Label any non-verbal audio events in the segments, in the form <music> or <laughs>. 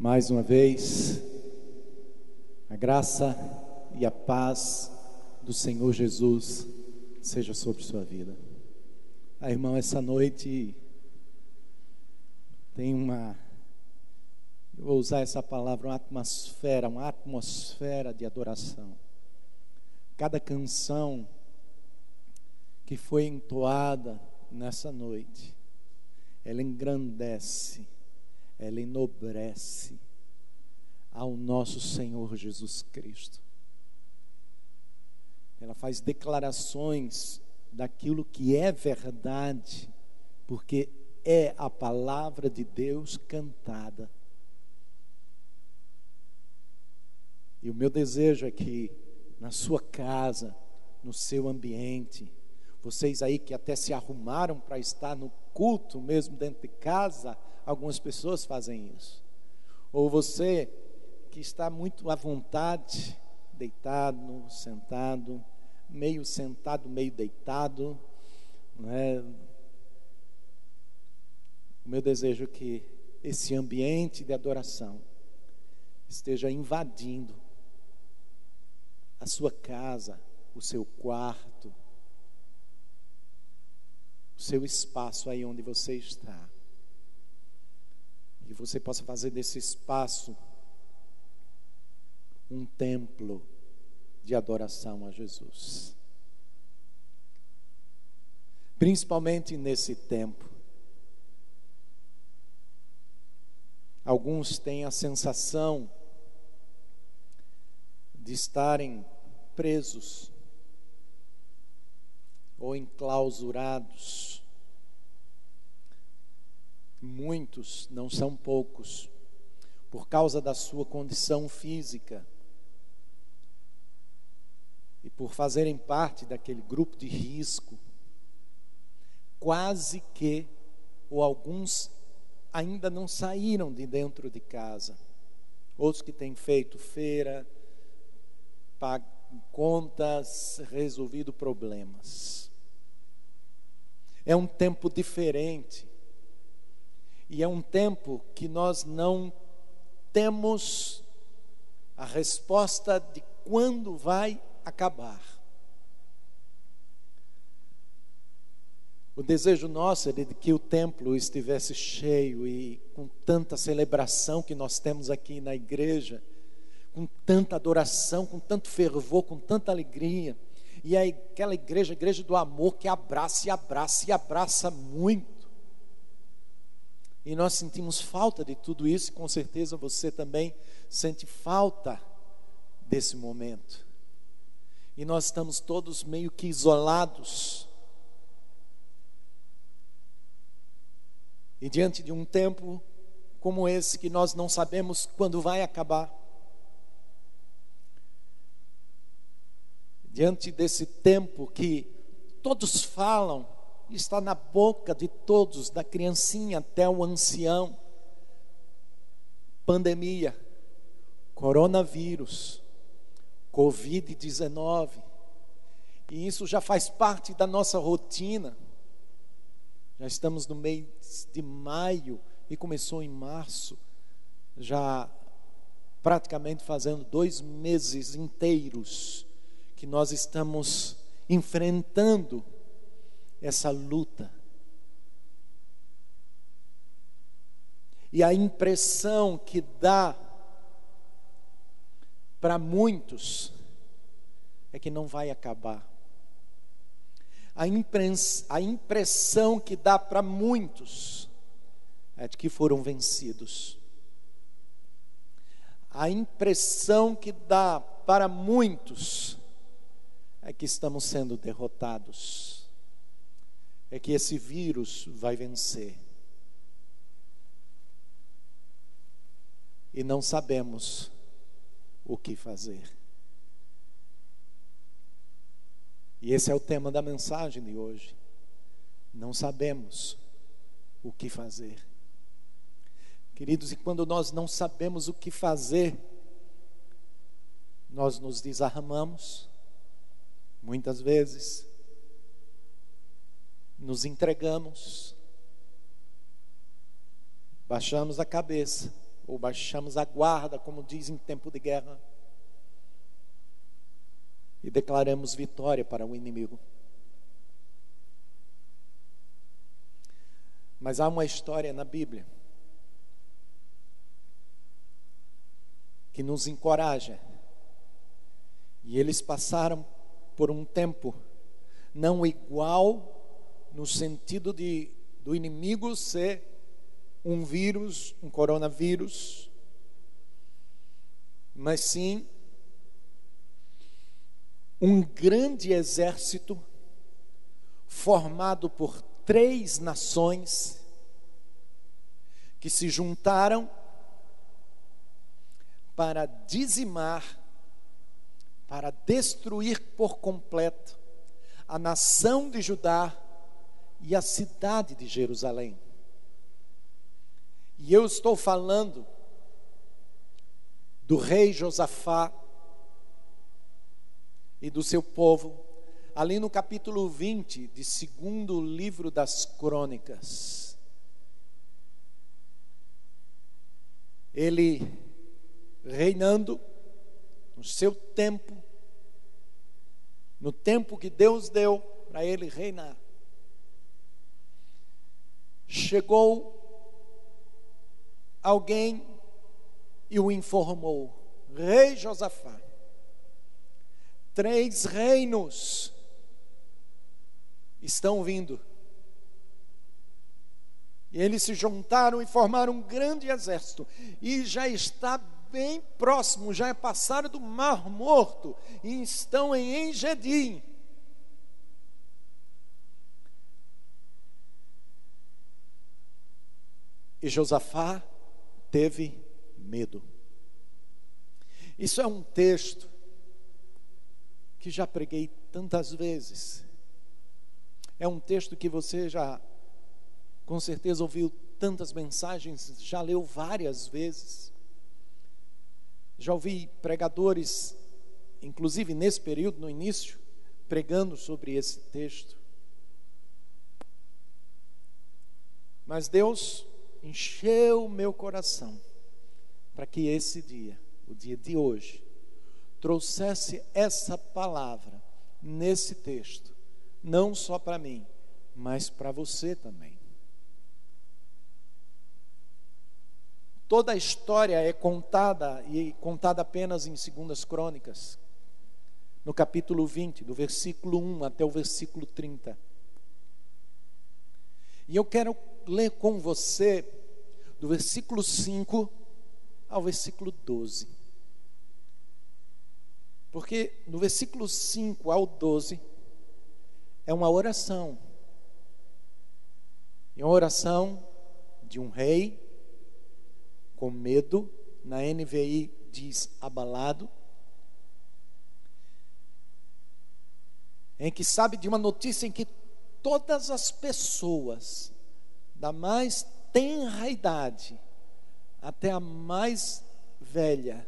Mais uma vez, a graça e a paz do Senhor Jesus seja sobre sua vida. A irmã, essa noite tem uma, eu vou usar essa palavra, uma atmosfera, uma atmosfera de adoração. Cada canção que foi entoada nessa noite, ela engrandece, ela enobrece ao nosso Senhor Jesus Cristo. Ela faz declarações daquilo que é verdade, porque é a palavra de Deus cantada. E o meu desejo é que na sua casa, no seu ambiente, vocês aí que até se arrumaram para estar no culto mesmo dentro de casa, algumas pessoas fazem isso. Ou você que está muito à vontade, deitado, sentado, meio sentado, meio deitado, não é? O meu desejo é que esse ambiente de adoração esteja invadindo a sua casa, o seu quarto, o seu espaço aí onde você está. E você possa fazer desse espaço um templo de adoração a Jesus. Principalmente nesse tempo. Alguns têm a sensação de estarem presos ou enclausurados. Muitos, não são poucos, por causa da sua condição física e por fazerem parte daquele grupo de risco, quase que, ou alguns ainda não saíram de dentro de casa. Outros que têm feito feira, contas, resolvido problemas. É um tempo diferente. E é um tempo que nós não temos a resposta de quando vai acabar. O desejo nosso é de que o templo estivesse cheio e com tanta celebração que nós temos aqui na igreja, com tanta adoração, com tanto fervor, com tanta alegria e é aquela igreja, igreja do amor, que abraça e abraça e abraça muito. E nós sentimos falta de tudo isso, e com certeza você também sente falta desse momento. E nós estamos todos meio que isolados. E diante de um tempo como esse, que nós não sabemos quando vai acabar, diante desse tempo que todos falam, está na boca de todos, da criancinha até o ancião. Pandemia, coronavírus, Covid-19, e isso já faz parte da nossa rotina. Já estamos no mês de maio e começou em março, já praticamente fazendo dois meses inteiros que nós estamos enfrentando essa luta. E a impressão que dá para muitos é que não vai acabar. A, a impressão que dá para muitos é de que foram vencidos. A impressão que dá para muitos é que estamos sendo derrotados, é que esse vírus vai vencer. E não sabemos o que fazer. E esse é o tema da mensagem de hoje. Não sabemos o que fazer. Queridos, e quando nós não sabemos o que fazer, nós nos desarmamos, Muitas vezes nos entregamos, baixamos a cabeça, ou baixamos a guarda, como diz em tempo de guerra, e declaramos vitória para o inimigo. Mas há uma história na Bíblia que nos encoraja. E eles passaram por um tempo não igual no sentido de do inimigo ser um vírus, um coronavírus, mas sim um grande exército formado por três nações que se juntaram para dizimar, para destruir por completo a nação de Judá e a cidade de Jerusalém. E eu estou falando do rei Josafá e do seu povo, ali no capítulo 20 de segundo livro das crônicas. Ele reinando no seu tempo, no tempo que Deus deu para ele reinar chegou alguém e o informou: Rei Josafá, três reinos estão vindo. E eles se juntaram e formaram um grande exército. E já está bem próximo, já é passado do Mar Morto. E estão em Engedim. E Josafá teve medo. Isso é um texto que já preguei tantas vezes. É um texto que você já, com certeza, ouviu tantas mensagens, já leu várias vezes. Já ouvi pregadores, inclusive nesse período, no início, pregando sobre esse texto. Mas Deus encheu o meu coração para que esse dia, o dia de hoje, trouxesse essa palavra nesse texto, não só para mim, mas para você também. Toda a história é contada e contada apenas em Segundas Crônicas, no capítulo 20, do versículo 1 até o versículo 30. E eu quero ler com você do versículo 5 ao versículo 12. Porque no versículo 5 ao 12 é uma oração. É uma oração de um rei com medo, na NVI diz abalado, em que sabe de uma notícia em que todas as pessoas, da mais tenra idade até a mais velha,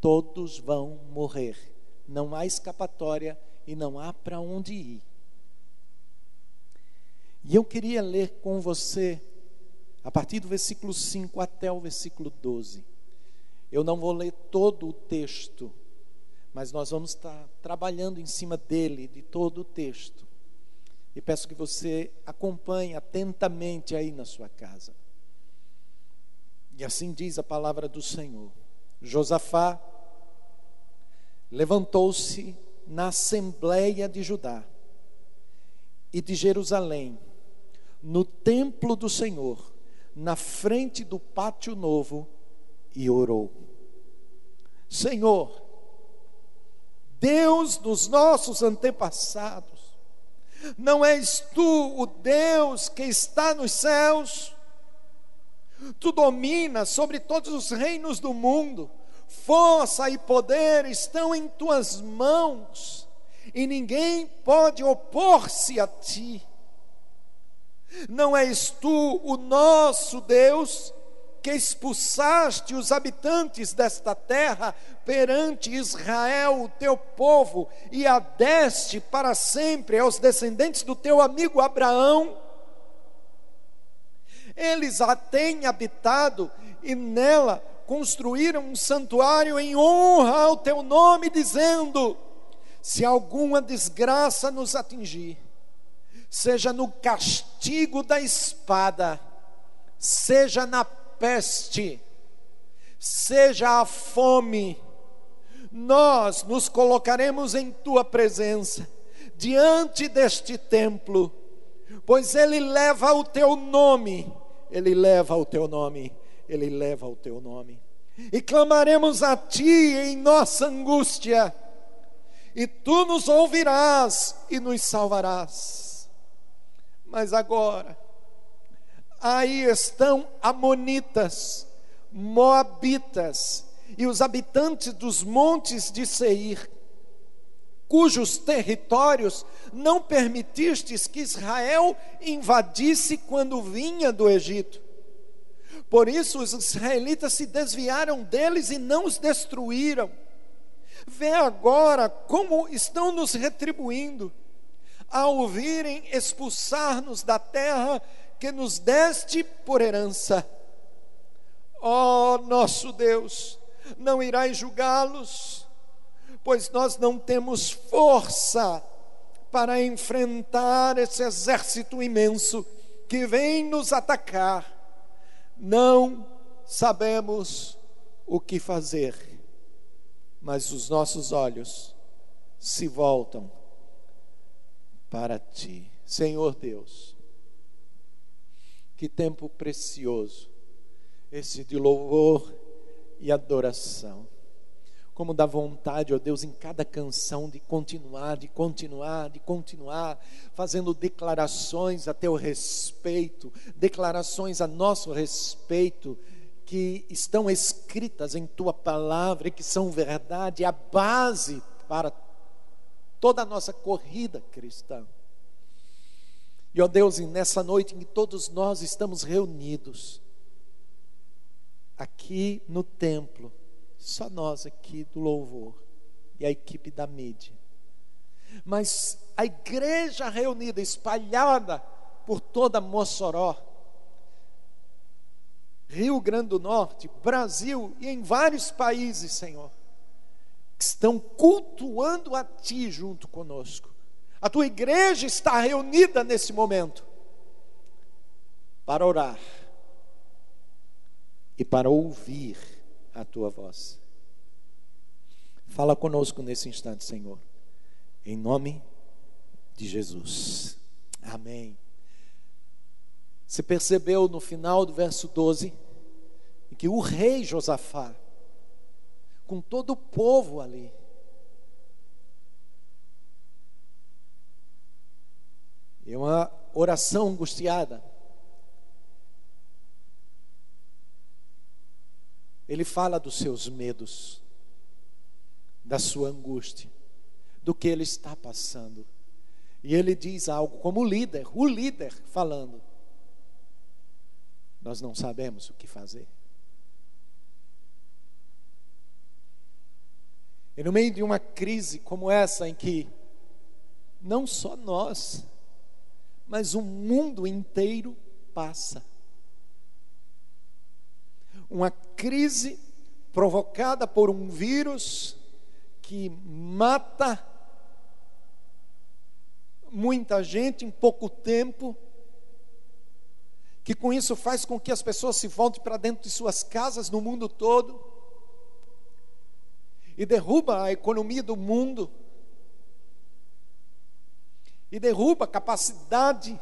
todos vão morrer. Não há escapatória e não há para onde ir. E eu queria ler com você, a partir do versículo 5 até o versículo 12. Eu não vou ler todo o texto, mas nós vamos estar trabalhando em cima dele, de todo o texto. E peço que você acompanhe atentamente aí na sua casa. E assim diz a palavra do Senhor. Josafá levantou-se na assembleia de Judá e de Jerusalém, no templo do Senhor, na frente do pátio novo, e orou: Senhor, Deus dos nossos antepassados, não és tu o Deus que está nos céus? Tu dominas sobre todos os reinos do mundo, força e poder estão em tuas mãos, e ninguém pode opor-se a ti. Não és tu o nosso Deus? Que expulsaste os habitantes desta terra perante Israel, o teu povo, e a deste para sempre aos descendentes do teu amigo Abraão. Eles a têm habitado e nela construíram um santuário em honra ao teu nome, dizendo: se alguma desgraça nos atingir, seja no castigo da espada, seja na peste, seja a fome, nós nos colocaremos em tua presença, diante deste templo, pois ele leva o teu nome, ele leva o teu nome ele leva o teu nome. E clamaremos a ti em nossa angústia, e tu nos ouvirás e nos salvarás. Mas agora, aí estão Amonitas, Moabitas e os habitantes dos montes de Seir, cujos territórios não permitistes que Israel invadisse quando vinha do Egito. Por isso os israelitas se desviaram deles e não os destruíram. Vê agora como estão nos retribuindo, ao ouvirem expulsar-nos da terra que nos deste por herança. Ó oh, nosso Deus, não irás julgá-los, pois nós não temos força para enfrentar esse exército imenso que vem nos atacar não sabemos o que fazer, mas os nossos olhos se voltam para ti. Senhor Deus, que tempo precioso esse de louvor e adoração como dá vontade, ó Deus, em cada canção de continuar, de continuar, de continuar, fazendo declarações a teu respeito, declarações a nosso respeito, que estão escritas em tua palavra e que são verdade, a base para toda a nossa corrida cristã. E ó Deus, nessa noite em que todos nós estamos reunidos, aqui no templo, só nós aqui do louvor e a equipe da mídia. Mas a igreja reunida, espalhada por toda Mossoró, Rio Grande do Norte, Brasil e em vários países, Senhor, que estão cultuando a Ti junto conosco. A tua igreja está reunida nesse momento para orar e para ouvir a tua voz. Fala conosco nesse instante, Senhor, em nome de Jesus. Amém. Você percebeu no final do verso 12 que o rei Josafá, com todo o povo ali, é uma oração angustiada. Ele fala dos seus medos, da sua angústia, do que ele está passando. E ele diz algo como líder, o líder falando: Nós não sabemos o que fazer. E no meio de uma crise como essa, em que não só nós, mas o mundo inteiro passa, uma crise provocada por um vírus que mata muita gente em pouco tempo, que com isso faz com que as pessoas se voltem para dentro de suas casas no mundo todo e derruba a economia do mundo e derruba a capacidade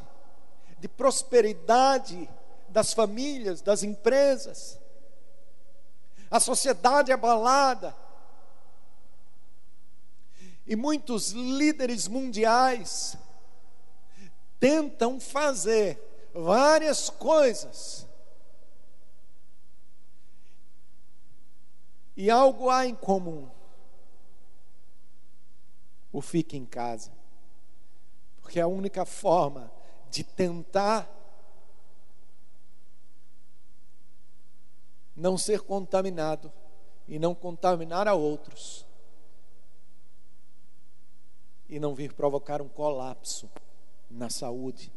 de prosperidade das famílias, das empresas a sociedade abalada. E muitos líderes mundiais tentam fazer várias coisas. E algo há em comum. O fique em casa. Porque é a única forma de tentar não ser contaminado e não contaminar a outros e não vir provocar um colapso na saúde.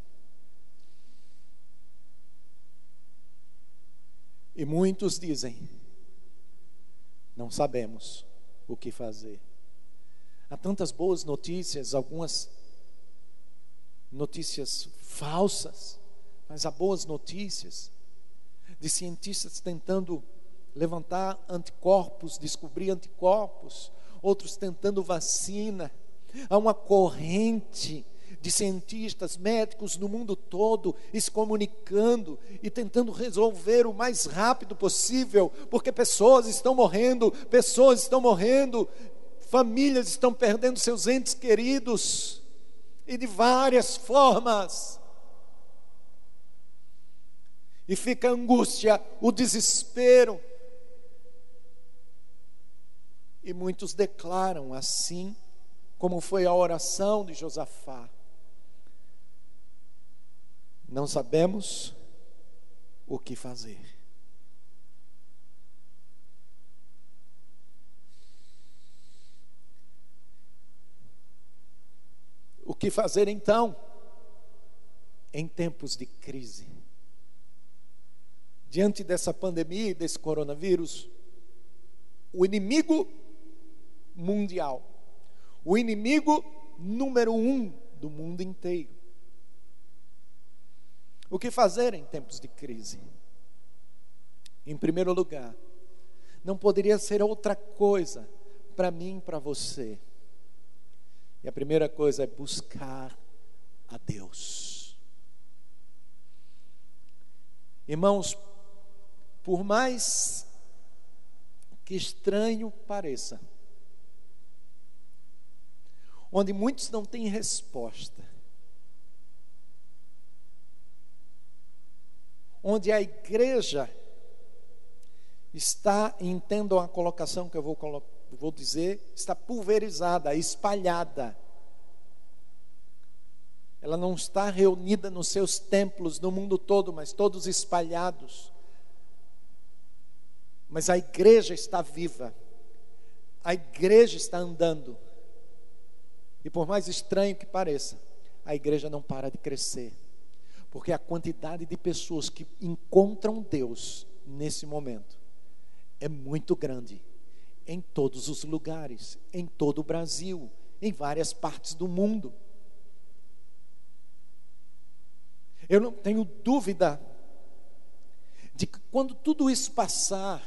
E muitos dizem: não sabemos o que fazer. Há tantas boas notícias, algumas notícias falsas, mas há boas notícias de cientistas tentando levantar anticorpos, descobrir anticorpos, outros tentando vacina. Há uma corrente de cientistas, médicos no mundo todo se comunicando e tentando resolver o mais rápido possível, porque pessoas estão morrendo, pessoas estão morrendo, famílias estão perdendo seus entes queridos e de várias formas. E fica a angústia, o desespero. E muitos declaram assim, como foi a oração de Josafá: Não sabemos o que fazer. O que fazer então? Em tempos de crise. Diante dessa pandemia e desse coronavírus, o inimigo mundial, o inimigo número um do mundo inteiro. O que fazer em tempos de crise? Em primeiro lugar, não poderia ser outra coisa para mim e para você e a primeira coisa é buscar a Deus. Irmãos, por mais que estranho pareça, onde muitos não têm resposta, onde a igreja está, entendam a colocação que eu vou colocar vou dizer, está pulverizada, espalhada. Ela não está reunida nos seus templos no mundo todo, mas todos espalhados. Mas a igreja está viva, a igreja está andando. E por mais estranho que pareça, a igreja não para de crescer, porque a quantidade de pessoas que encontram Deus nesse momento é muito grande em todos os lugares, em todo o Brasil, em várias partes do mundo. Eu não tenho dúvida de que quando tudo isso passar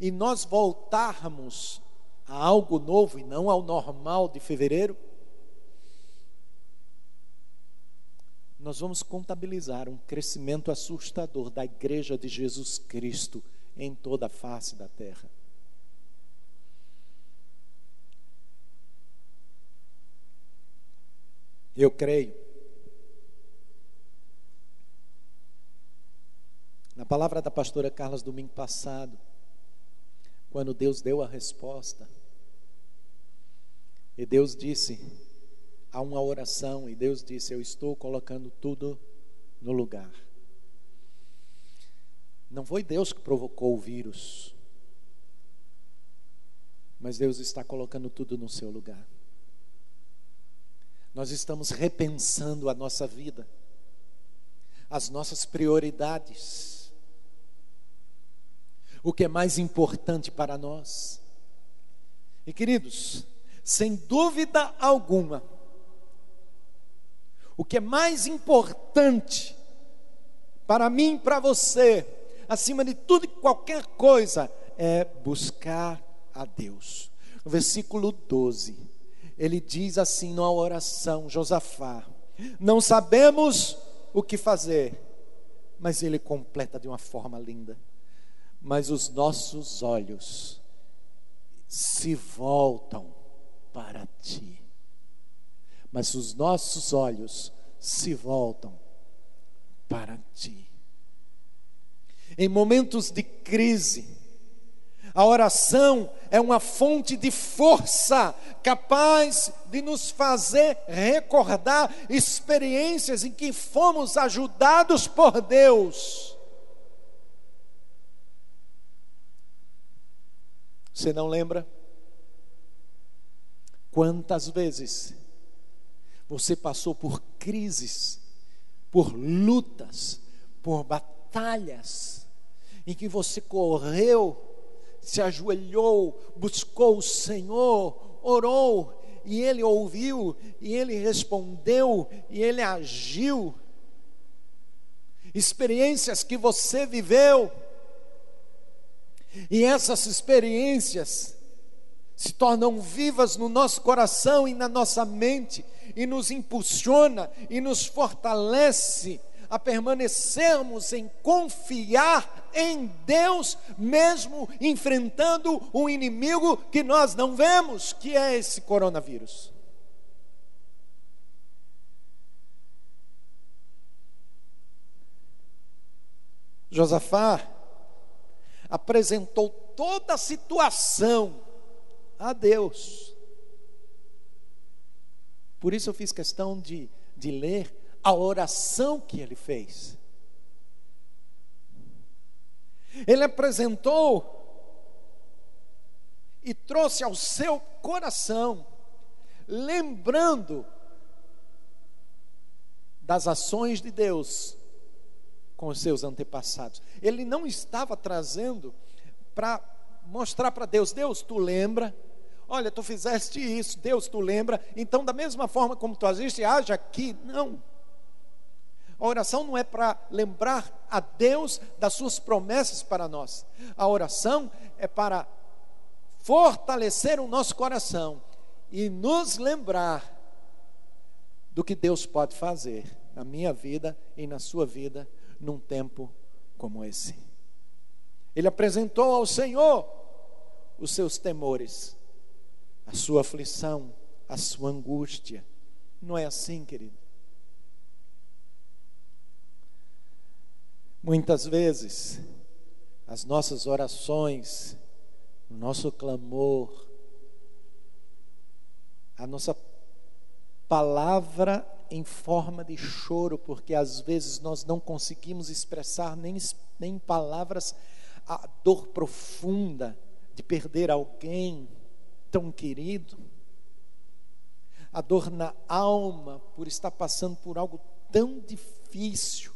e nós voltarmos a algo novo e não ao normal de fevereiro, nós vamos contabilizar um crescimento assustador da igreja de Jesus Cristo em toda a face da terra. Eu creio. Na palavra da pastora Carlos domingo passado, quando Deus deu a resposta, e Deus disse, há uma oração, e Deus disse: Eu estou colocando tudo no lugar. Não foi Deus que provocou o vírus, mas Deus está colocando tudo no seu lugar. Nós estamos repensando a nossa vida, as nossas prioridades, o que é mais importante para nós. E queridos, sem dúvida alguma, o que é mais importante para mim para você, acima de tudo e qualquer coisa, é buscar a Deus. No versículo 12 ele diz assim numa oração, Josafá: Não sabemos o que fazer, mas ele completa de uma forma linda. Mas os nossos olhos se voltam para ti. Mas os nossos olhos se voltam para ti. Em momentos de crise, a oração é uma fonte de força capaz de nos fazer recordar experiências em que fomos ajudados por Deus. Você não lembra? Quantas vezes você passou por crises, por lutas, por batalhas, em que você correu, se ajoelhou, buscou o Senhor, orou, e Ele ouviu, e Ele respondeu, e Ele agiu. Experiências que você viveu, e essas experiências se tornam vivas no nosso coração e na nossa mente, e nos impulsiona e nos fortalece a permanecermos em confiar em Deus, mesmo enfrentando um inimigo que nós não vemos, que é esse coronavírus. Josafá apresentou toda a situação a Deus. Por isso eu fiz questão de, de ler a oração que ele fez. Ele apresentou e trouxe ao seu coração, lembrando das ações de Deus com os seus antepassados. Ele não estava trazendo para mostrar para Deus: Deus, tu lembra? Olha, tu fizeste isso, Deus, tu lembra? Então, da mesma forma como tu agiste, haja aqui. Não. A oração não é para lembrar a Deus das suas promessas para nós. A oração é para fortalecer o nosso coração e nos lembrar do que Deus pode fazer na minha vida e na sua vida num tempo como esse. Ele apresentou ao Senhor os seus temores, a sua aflição, a sua angústia. Não é assim, querido? Muitas vezes, as nossas orações, o nosso clamor, a nossa palavra em forma de choro, porque às vezes nós não conseguimos expressar nem, nem palavras a dor profunda de perder alguém tão querido, a dor na alma por estar passando por algo tão difícil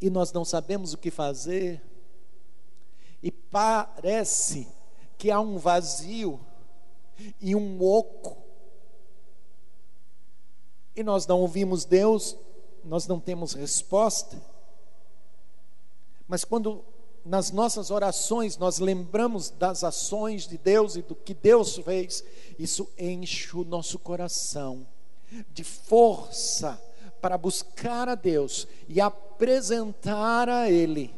e nós não sabemos o que fazer, e parece que há um vazio e um oco, e nós não ouvimos Deus, nós não temos resposta. Mas quando nas nossas orações nós lembramos das ações de Deus e do que Deus fez, isso enche o nosso coração de força para buscar a Deus e apresentar a Ele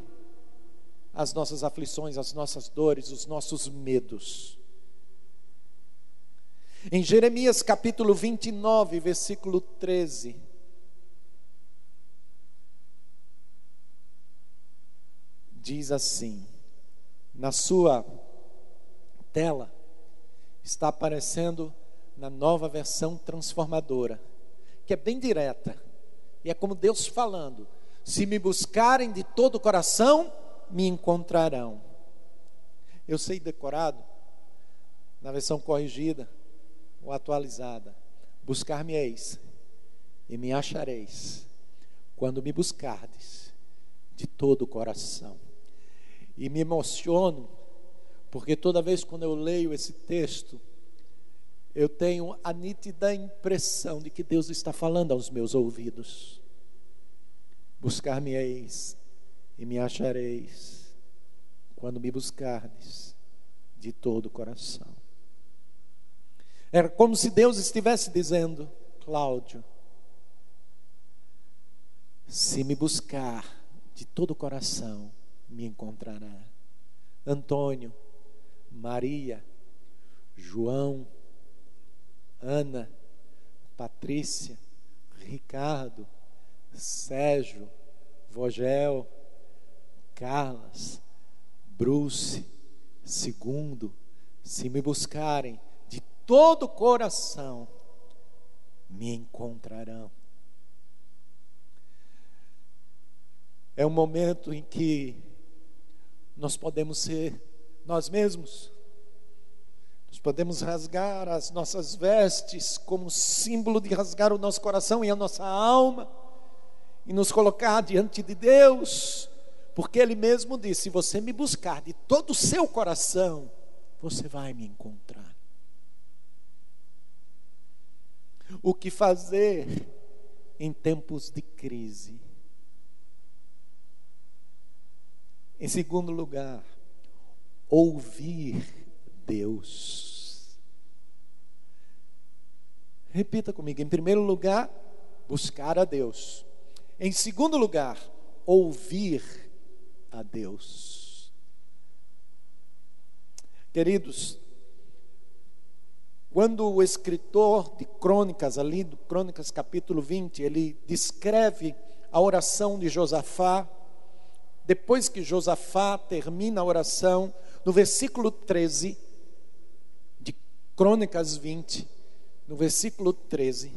as nossas aflições, as nossas dores, os nossos medos. Em Jeremias capítulo 29, versículo 13. Diz assim: na sua tela está aparecendo na nova versão transformadora, que é bem direta. E é como Deus falando: se me buscarem de todo o coração, me encontrarão. Eu sei decorado, na versão corrigida ou atualizada: buscar-me-eis e me achareis, quando me buscardes de todo o coração. E me emociono, porque toda vez quando eu leio esse texto, eu tenho a nítida impressão de que Deus está falando aos meus ouvidos. Buscar-me-eis e me achareis, quando me buscardes de todo o coração. Era como se Deus estivesse dizendo, Cláudio, se me buscar de todo o coração, me encontrará. Antônio, Maria, João, Ana, Patrícia, Ricardo, Sérgio, Vogel, Carlas, Bruce, segundo, se me buscarem de todo o coração, me encontrarão. É um momento em que nós podemos ser nós mesmos. Podemos rasgar as nossas vestes como símbolo de rasgar o nosso coração e a nossa alma e nos colocar diante de Deus Porque ele mesmo disse: se você me buscar de todo o seu coração, você vai me encontrar. O que fazer em tempos de crise? Em segundo lugar, ouvir Deus. Repita comigo. Em primeiro lugar, buscar a Deus. Em segundo lugar, ouvir a Deus. Queridos, quando o escritor de Crônicas, ali do Crônicas capítulo 20, ele descreve a oração de Josafá, depois que Josafá termina a oração, no versículo 13 de Crônicas 20, no versículo 13,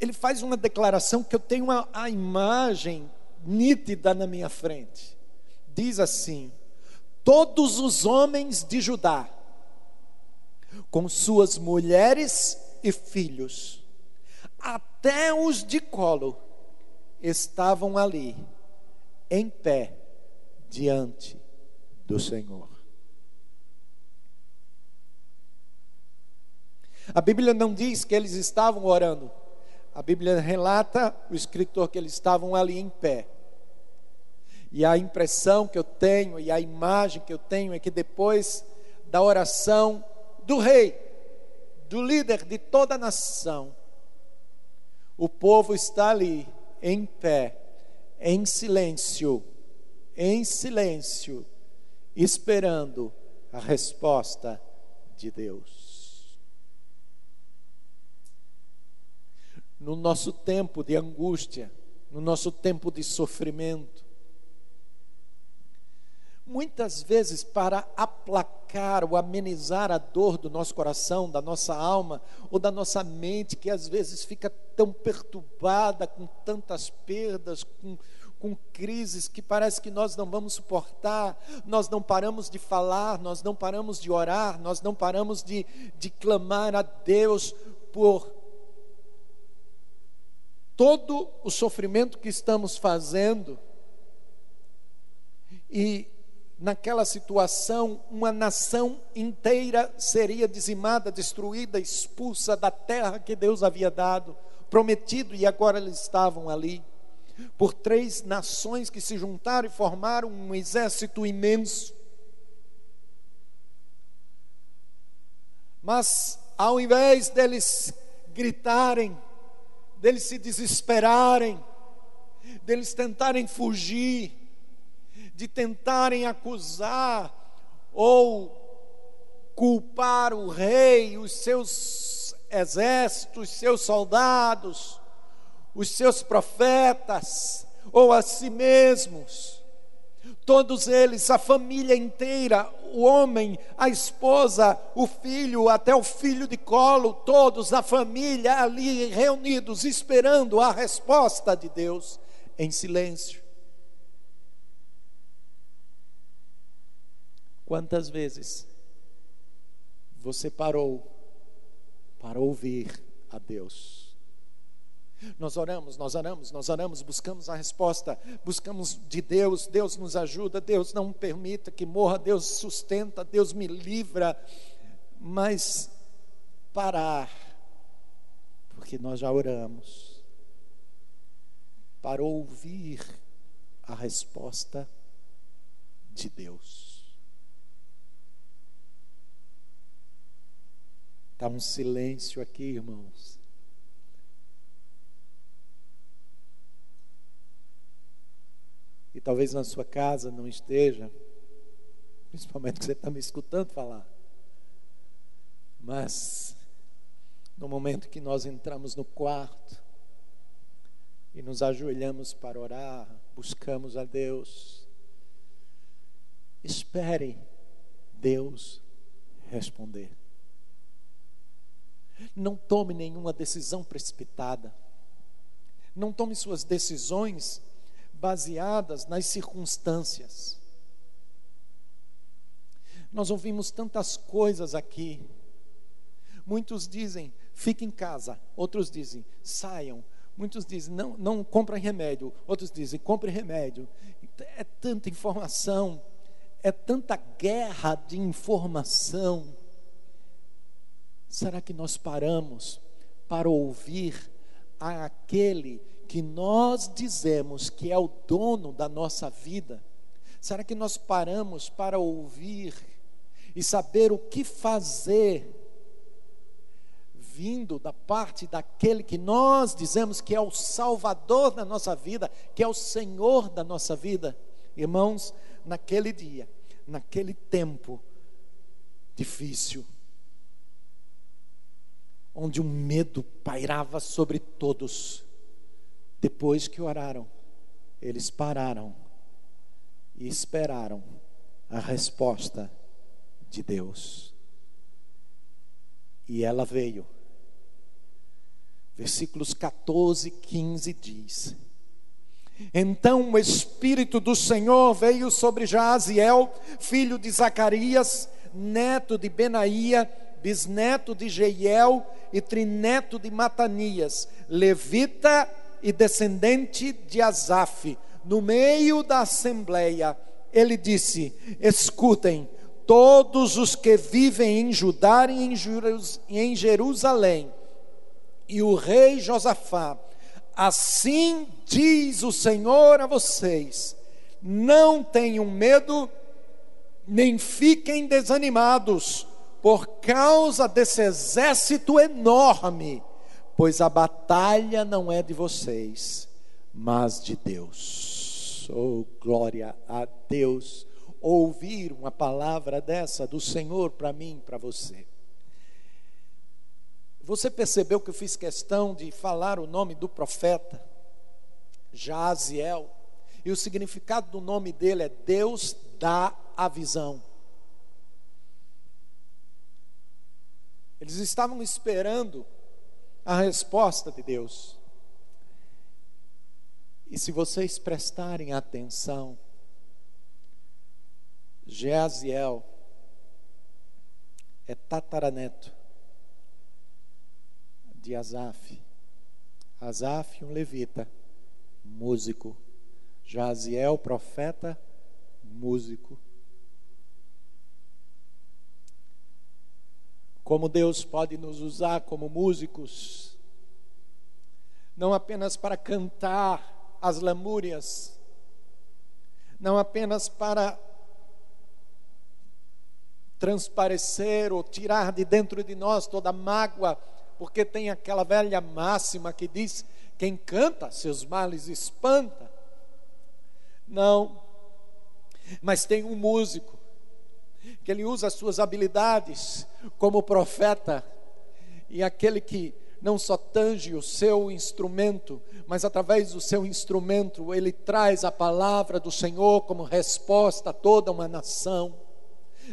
ele faz uma declaração que eu tenho uma, a imagem nítida na minha frente. Diz assim: Todos os homens de Judá, com suas mulheres e filhos, até os de colo, estavam ali, em pé, diante do Senhor. A Bíblia não diz que eles estavam orando. A Bíblia relata o escritor que eles estavam ali em pé. E a impressão que eu tenho e a imagem que eu tenho é que depois da oração do rei, do líder de toda a nação, o povo está ali em pé, em silêncio, em silêncio, esperando a resposta de Deus. No nosso tempo de angústia, no nosso tempo de sofrimento, muitas vezes para aplacar ou amenizar a dor do nosso coração, da nossa alma ou da nossa mente, que às vezes fica tão perturbada com tantas perdas, com com crises que parece que nós não vamos suportar, nós não paramos de falar, nós não paramos de orar, nós não paramos de, de clamar a Deus por todo o sofrimento que estamos fazendo. E naquela situação, uma nação inteira seria dizimada, destruída, expulsa da terra que Deus havia dado, prometido, e agora eles estavam ali por três nações que se juntaram e formaram um exército imenso. Mas, ao invés deles gritarem, deles se desesperarem, deles tentarem fugir, de tentarem acusar ou culpar o rei, os seus exércitos, os seus soldados, os seus profetas ou a si mesmos. Todos eles, a família inteira, o homem, a esposa, o filho, até o filho de colo, todos a família ali reunidos, esperando a resposta de Deus em silêncio. Quantas vezes você parou para ouvir a Deus? Nós oramos, nós oramos, nós oramos, buscamos a resposta, buscamos de Deus, Deus nos ajuda, Deus não permita que morra, Deus sustenta, Deus me livra, mas parar, porque nós já oramos, para ouvir a resposta de Deus. Está um silêncio aqui, irmãos. E talvez na sua casa não esteja, principalmente que você está me escutando falar. Mas, no momento que nós entramos no quarto e nos ajoelhamos para orar, buscamos a Deus, espere Deus responder. Não tome nenhuma decisão precipitada. Não tome suas decisões baseadas nas circunstâncias. Nós ouvimos tantas coisas aqui. Muitos dizem, fique em casa. Outros dizem, saiam. Muitos dizem, não, não comprem remédio. Outros dizem, compre remédio. É tanta informação, é tanta guerra de informação. Será que nós paramos para ouvir aquele que nós dizemos que é o dono da nossa vida? Será que nós paramos para ouvir e saber o que fazer, vindo da parte daquele que nós dizemos que é o Salvador da nossa vida, que é o Senhor da nossa vida? Irmãos, naquele dia, naquele tempo difícil, onde o medo pairava sobre todos, depois que oraram, eles pararam e esperaram a resposta de Deus. E ela veio. Versículos 14 e 15 diz: Então o Espírito do Senhor veio sobre Jaziel, filho de Zacarias, neto de Benaía, bisneto de Jeiel e trineto de Matanias, levita e descendente de Asaf, no meio da assembleia, ele disse: Escutem, todos os que vivem em Judá e em Jerusalém, e o rei Josafá, assim diz o Senhor a vocês: não tenham medo, nem fiquem desanimados, por causa desse exército enorme, pois a batalha não é de vocês, mas de Deus. Oh, glória a Deus ouvir uma palavra dessa do Senhor para mim, para você. Você percebeu que eu fiz questão de falar o nome do profeta, Jaziel, e o significado do nome dele é Deus dá a visão. Eles estavam esperando a resposta de Deus. E se vocês prestarem atenção, Geaziel é tataraneto de Asaf. Asaf, um levita, músico. Jaziel, profeta, músico. Como Deus pode nos usar como músicos, não apenas para cantar as lamúrias, não apenas para transparecer ou tirar de dentro de nós toda mágoa, porque tem aquela velha máxima que diz: quem canta, seus males espanta. Não, mas tem um músico que ele usa as suas habilidades como profeta e aquele que não só tange o seu instrumento, mas através do seu instrumento ele traz a palavra do Senhor como resposta a toda uma nação.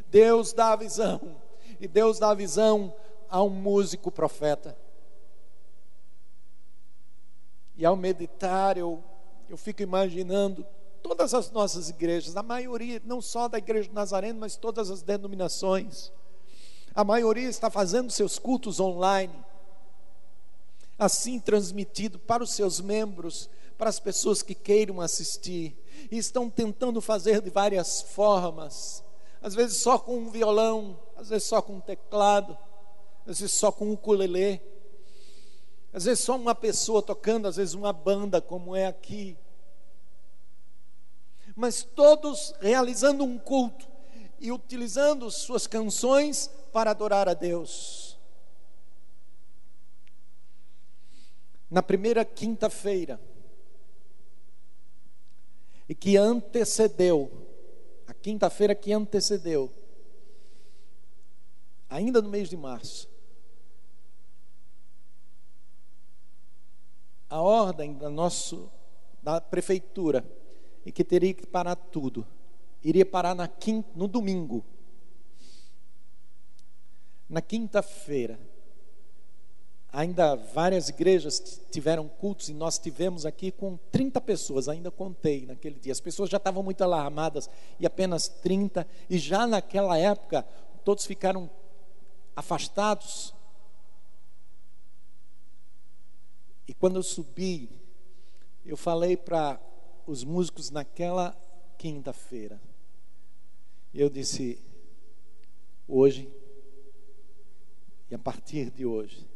Deus dá a visão, e Deus dá a visão a um músico profeta. E ao meditar, eu, eu fico imaginando todas as nossas igrejas, a maioria, não só da igreja do Nazareno, mas todas as denominações. A maioria está fazendo seus cultos online, assim transmitido para os seus membros, para as pessoas que queiram assistir, e estão tentando fazer de várias formas às vezes só com um violão, às vezes só com um teclado, às vezes só com um ukulele, às vezes só uma pessoa tocando, às vezes uma banda, como é aqui. Mas todos realizando um culto e utilizando suas canções para adorar a Deus. Na primeira quinta-feira, e que antecedeu quinta-feira que antecedeu, ainda no mês de março, a ordem da, nosso, da prefeitura e que teria que parar tudo, iria parar na quinta, no domingo. Na quinta-feira, Ainda várias igrejas tiveram cultos e nós tivemos aqui com 30 pessoas, ainda contei naquele dia. As pessoas já estavam muito alarmadas e apenas 30, e já naquela época todos ficaram afastados. E quando eu subi, eu falei para os músicos naquela quinta-feira. E eu disse: hoje, e a partir de hoje,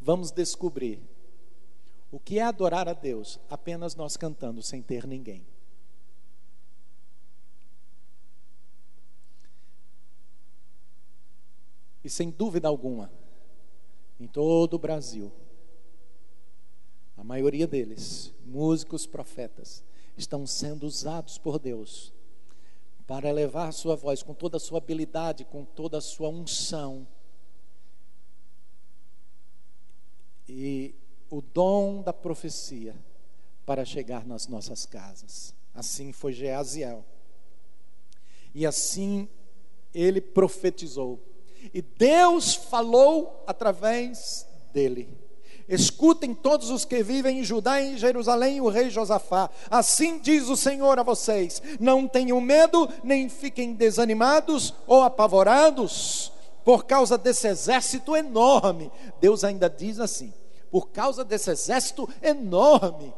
vamos descobrir o que é adorar a Deus apenas nós cantando sem ter ninguém. E sem dúvida alguma, em todo o Brasil, a maioria deles, músicos, profetas, estão sendo usados por Deus para elevar sua voz com toda a sua habilidade, com toda a sua unção. E o dom da profecia para chegar nas nossas casas. Assim foi Geaziel. E assim ele profetizou. E Deus falou através dele. Escutem todos os que vivem em Judá e em Jerusalém, o rei Josafá. Assim diz o Senhor a vocês: não tenham medo, nem fiquem desanimados ou apavorados por causa desse exército enorme. Deus ainda diz assim: por causa desse exército enorme.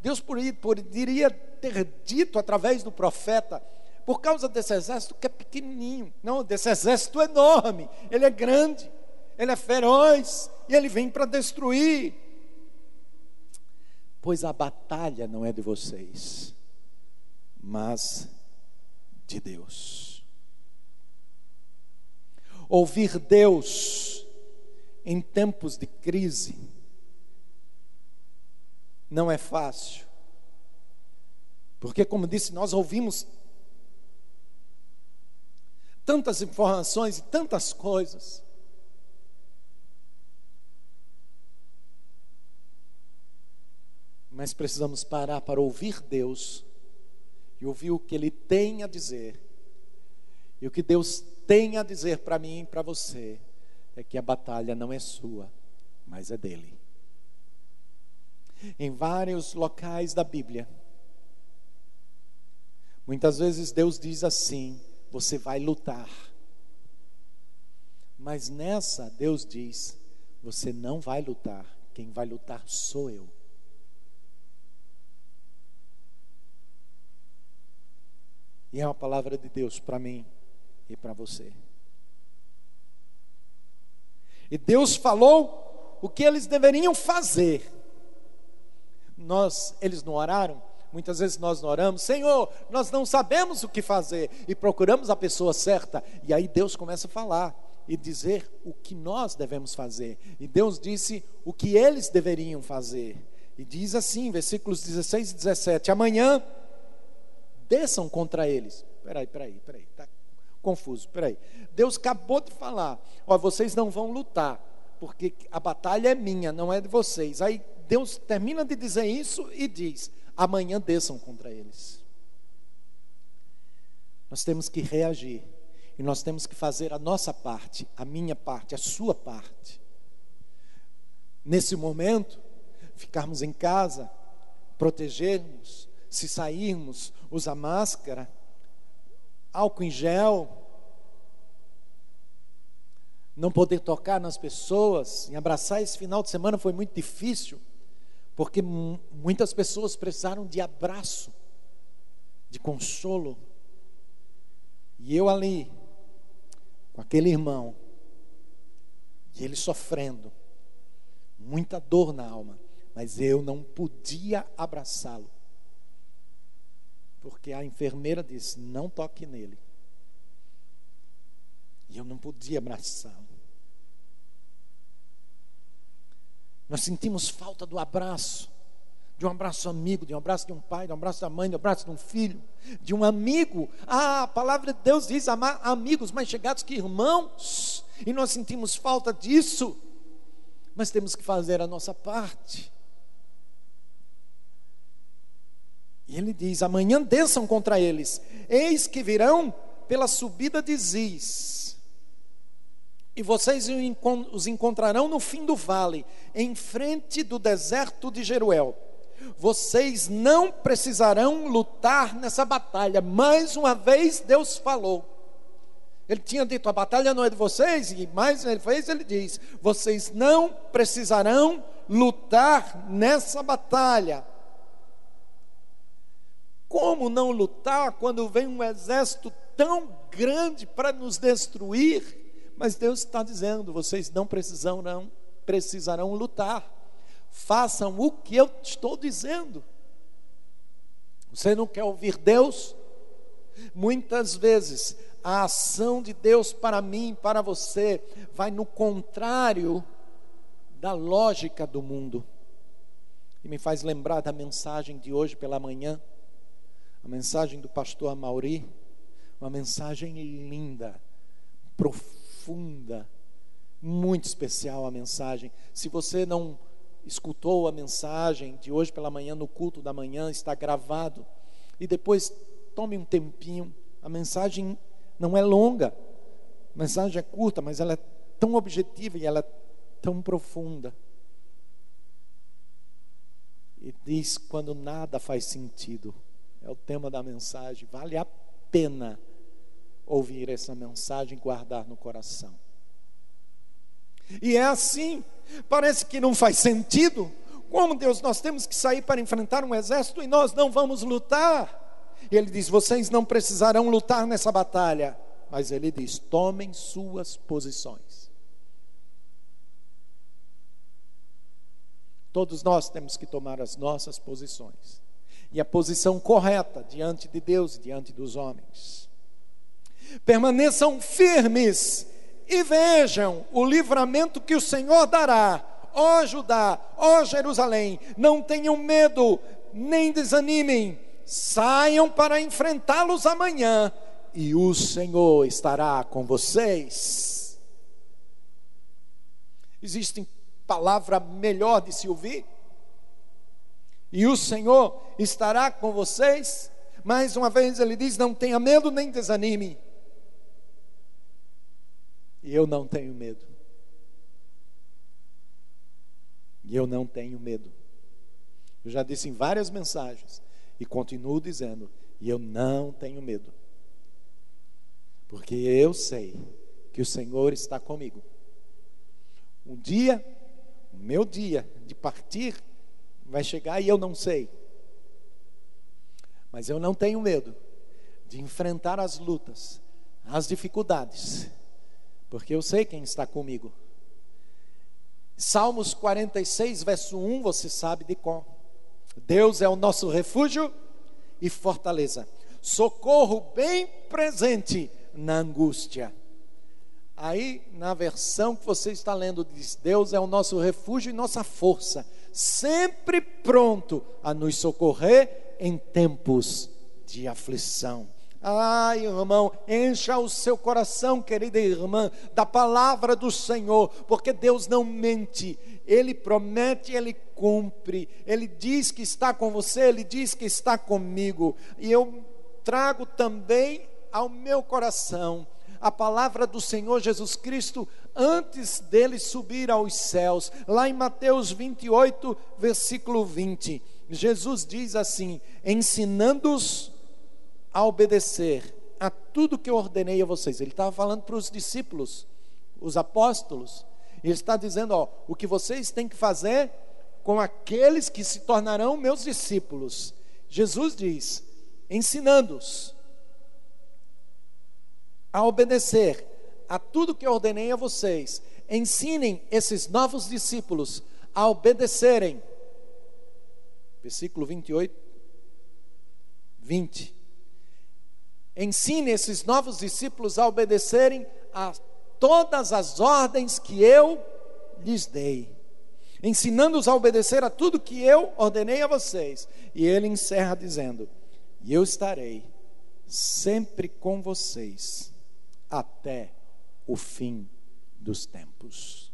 Deus poderia ter dito através do profeta: por causa desse exército que é pequenininho, não, desse exército enorme, ele é grande ele é feroz e ele vem para destruir. Pois a batalha não é de vocês, mas de Deus. Ouvir Deus em tempos de crise não é fácil. Porque, como disse, nós ouvimos tantas informações e tantas coisas. Mas precisamos parar para ouvir Deus e ouvir o que Ele tem a dizer. E o que Deus tem a dizer para mim e para você é que a batalha não é sua, mas é dele. Em vários locais da Bíblia, muitas vezes Deus diz assim: você vai lutar. Mas nessa, Deus diz: você não vai lutar, quem vai lutar sou eu. E é uma palavra de Deus para mim e para você. E Deus falou o que eles deveriam fazer. Nós, eles não oraram? Muitas vezes nós não oramos, Senhor, nós não sabemos o que fazer e procuramos a pessoa certa. E aí Deus começa a falar e dizer o que nós devemos fazer. E Deus disse o que eles deveriam fazer. E diz assim, versículos 16 e 17: Amanhã desçam contra eles. Peraí, peraí, peraí, está confuso, peraí. Deus acabou de falar: ó, vocês não vão lutar, porque a batalha é minha, não é de vocês. Aí Deus termina de dizer isso e diz: amanhã desçam contra eles. Nós temos que reagir. E nós temos que fazer a nossa parte, a minha parte, a sua parte. Nesse momento, ficarmos em casa, protegermos, se sairmos, usar máscara, álcool em gel, não poder tocar nas pessoas, em abraçar esse final de semana foi muito difícil, porque muitas pessoas precisaram de abraço, de consolo. E eu ali, com aquele irmão, e ele sofrendo, muita dor na alma, mas eu não podia abraçá-lo porque a enfermeira disse: não toque nele. E eu não podia abraçá-lo. Nós sentimos falta do abraço, de um abraço amigo, de um abraço de um pai, de um abraço da mãe, de um abraço de um filho, de um amigo. Ah, a palavra de Deus diz amar amigos mais chegados que irmãos, e nós sentimos falta disso, mas temos que fazer a nossa parte. E ele diz: Amanhã desçam contra eles, eis que virão pela subida de Ziz, e vocês os encontrarão no fim do vale, em frente do deserto de Jeruel. Vocês não precisarão lutar nessa batalha. Mais uma vez Deus falou. Ele tinha dito: a batalha não é de vocês, e mais ele fez, ele diz: vocês não precisarão lutar nessa batalha. Como não lutar quando vem um exército tão grande para nos destruir? Mas Deus está dizendo: vocês não precisarão, precisarão lutar. Façam o que eu estou dizendo. Você não quer ouvir Deus? Muitas vezes a ação de Deus para mim, para você, vai no contrário da lógica do mundo. E me faz lembrar da mensagem de hoje pela manhã, a mensagem do pastor Amauri, uma mensagem linda, profunda, muito especial a mensagem. Se você não escutou a mensagem de hoje pela manhã no culto da manhã, está gravado. E depois tome um tempinho. A mensagem não é longa, a mensagem é curta, mas ela é tão objetiva e ela é tão profunda. E diz quando nada faz sentido. É o tema da mensagem. Vale a pena ouvir essa mensagem e guardar no coração. E é assim, parece que não faz sentido. Como Deus, nós temos que sair para enfrentar um exército e nós não vamos lutar. Ele diz: vocês não precisarão lutar nessa batalha. Mas ele diz: tomem suas posições. Todos nós temos que tomar as nossas posições. E a posição correta diante de Deus e diante dos homens. Permaneçam firmes e vejam o livramento que o Senhor dará. Ó Judá, ó Jerusalém, não tenham medo, nem desanimem, saiam para enfrentá-los amanhã, e o Senhor estará com vocês. Existe palavra melhor de se ouvir? E o Senhor estará com vocês. Mais uma vez ele diz: não tenha medo nem desanime. E eu não tenho medo. E eu não tenho medo. Eu já disse em várias mensagens e continuo dizendo: e eu não tenho medo. Porque eu sei que o Senhor está comigo. Um dia, o meu dia de partir vai chegar e eu não sei. Mas eu não tenho medo de enfrentar as lutas, as dificuldades, porque eu sei quem está comigo. Salmos 46, verso 1, você sabe de qual. Deus é o nosso refúgio e fortaleza, socorro bem presente na angústia. Aí, na versão que você está lendo, diz: Deus é o nosso refúgio e nossa força, sempre pronto a nos socorrer em tempos de aflição. Ai, irmão, encha o seu coração, querida irmã, da palavra do Senhor, porque Deus não mente, Ele promete, Ele cumpre, Ele diz que está com você, Ele diz que está comigo, e eu trago também ao meu coração a palavra do Senhor Jesus Cristo antes dele subir aos céus, lá em Mateus 28, versículo 20. Jesus diz assim: ensinando-os a obedecer a tudo que eu ordenei a vocês. Ele estava falando para os discípulos, os apóstolos. Ele está dizendo: ó, o que vocês têm que fazer com aqueles que se tornarão meus discípulos. Jesus diz: ensinando-os a obedecer a tudo que ordenei a vocês. Ensinem esses novos discípulos a obedecerem. Versículo 28, 20. Ensine esses novos discípulos a obedecerem a todas as ordens que eu lhes dei, ensinando-os a obedecer a tudo que eu ordenei a vocês. E ele encerra dizendo: E eu estarei sempre com vocês até o fim dos tempos.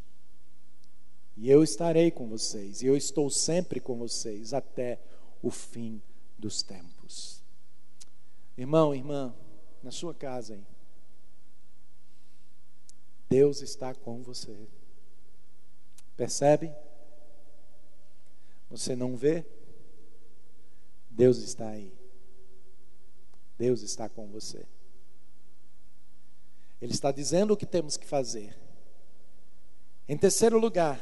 E eu estarei com vocês, e eu estou sempre com vocês até o fim dos tempos. Irmão, irmã, na sua casa aí. Deus está com você. Percebe? Você não vê? Deus está aí. Deus está com você. Ele está dizendo o que temos que fazer. Em terceiro lugar,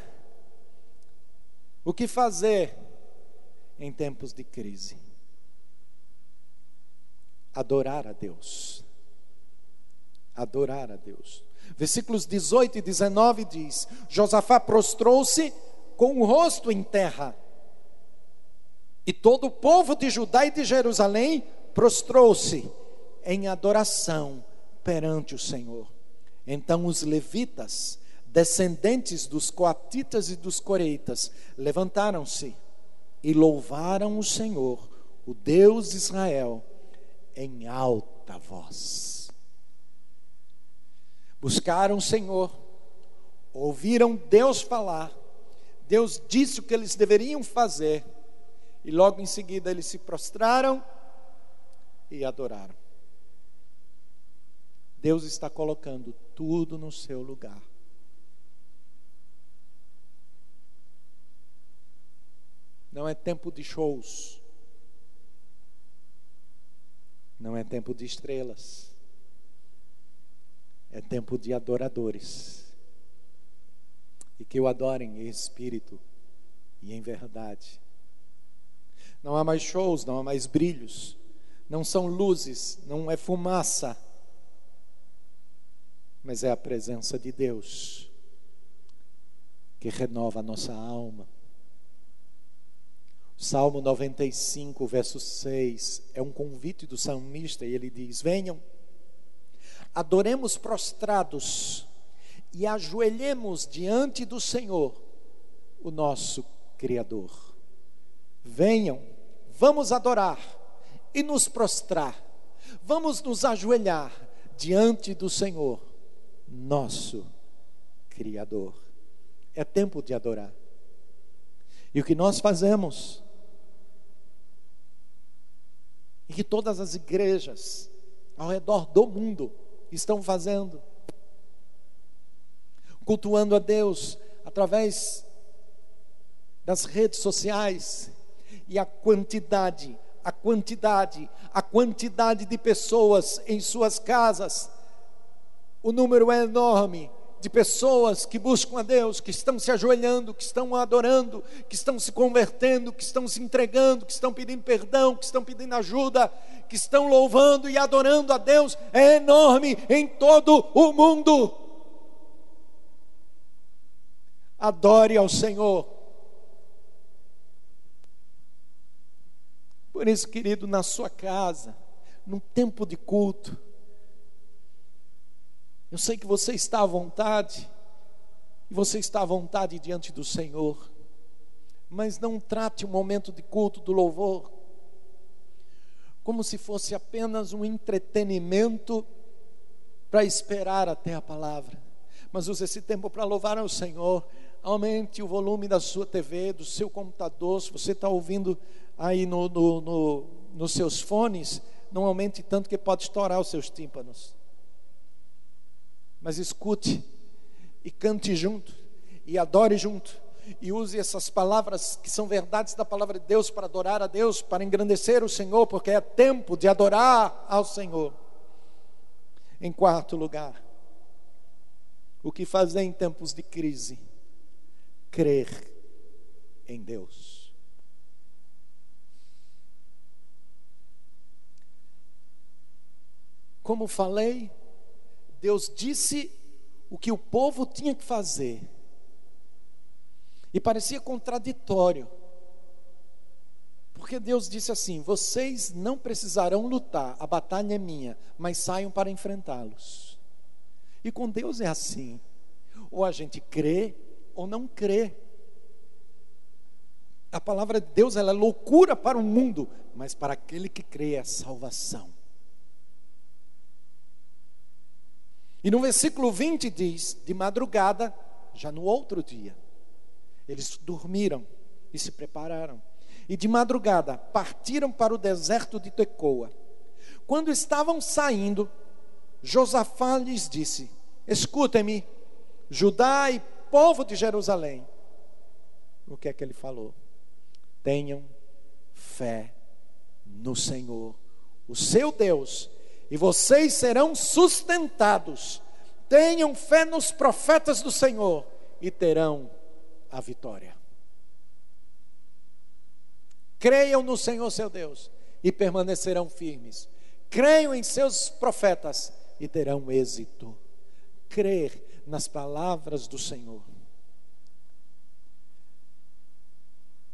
o que fazer em tempos de crise? Adorar a Deus. Adorar a Deus. Versículos 18 e 19 diz: Josafá prostrou-se com o rosto em terra. E todo o povo de Judá e de Jerusalém prostrou-se em adoração perante o Senhor. Então os levitas, descendentes dos coatitas e dos coreitas, levantaram-se e louvaram o Senhor, o Deus de Israel, em alta voz. Buscaram o Senhor, ouviram Deus falar, Deus disse o que eles deveriam fazer, e logo em seguida eles se prostraram e adoraram. Deus está colocando tudo no seu lugar. Não é tempo de shows. Não é tempo de estrelas. É tempo de adoradores. E que o adorem em espírito e em verdade. Não há mais shows, não há mais brilhos, não são luzes, não é fumaça mas é a presença de Deus que renova a nossa alma. Salmo 95, verso 6, é um convite do salmista e ele diz: Venham, adoremos prostrados e ajoelhemos diante do Senhor, o nosso Criador. Venham, vamos adorar e nos prostrar, vamos nos ajoelhar diante do Senhor nosso Criador. É tempo de adorar. E o que nós fazemos, e que todas as igrejas ao redor do mundo estão fazendo, cultuando a Deus através das redes sociais e a quantidade, a quantidade, a quantidade de pessoas em suas casas o número é enorme de pessoas que buscam a Deus, que estão se ajoelhando, que estão adorando, que estão se convertendo, que estão se entregando, que estão pedindo perdão, que estão pedindo ajuda, que estão louvando e adorando a Deus, é enorme em todo o mundo. Adore ao Senhor. Por isso, querido, na sua casa, num tempo de culto, eu sei que você está à vontade, e você está à vontade diante do Senhor, mas não trate o momento de culto do louvor como se fosse apenas um entretenimento para esperar até a palavra, mas use esse tempo para louvar ao Senhor. Aumente o volume da sua TV, do seu computador, se você está ouvindo aí no, no, no, nos seus fones, não aumente tanto que pode estourar os seus tímpanos mas escute e cante junto e adore junto e use essas palavras que são verdades da palavra de Deus para adorar a Deus, para engrandecer o Senhor, porque é tempo de adorar ao Senhor. Em quarto lugar, o que fazer em tempos de crise? Crer em Deus. Como falei, Deus disse o que o povo tinha que fazer. E parecia contraditório. Porque Deus disse assim: vocês não precisarão lutar, a batalha é minha, mas saiam para enfrentá-los. E com Deus é assim: ou a gente crê ou não crê. A palavra de Deus ela é loucura para o mundo, mas para aquele que crê é salvação. E no versículo 20 diz: de madrugada, já no outro dia, eles dormiram e se prepararam. E de madrugada partiram para o deserto de Tecoa. Quando estavam saindo, Josafá lhes disse: Escutem-me, Judá e povo de Jerusalém. O que é que ele falou? Tenham fé no Senhor, o seu Deus, e vocês serão sustentados Tenham fé nos profetas do Senhor e terão a vitória. Creiam no Senhor seu Deus e permanecerão firmes. Creiam em seus profetas e terão êxito. Crer nas palavras do Senhor.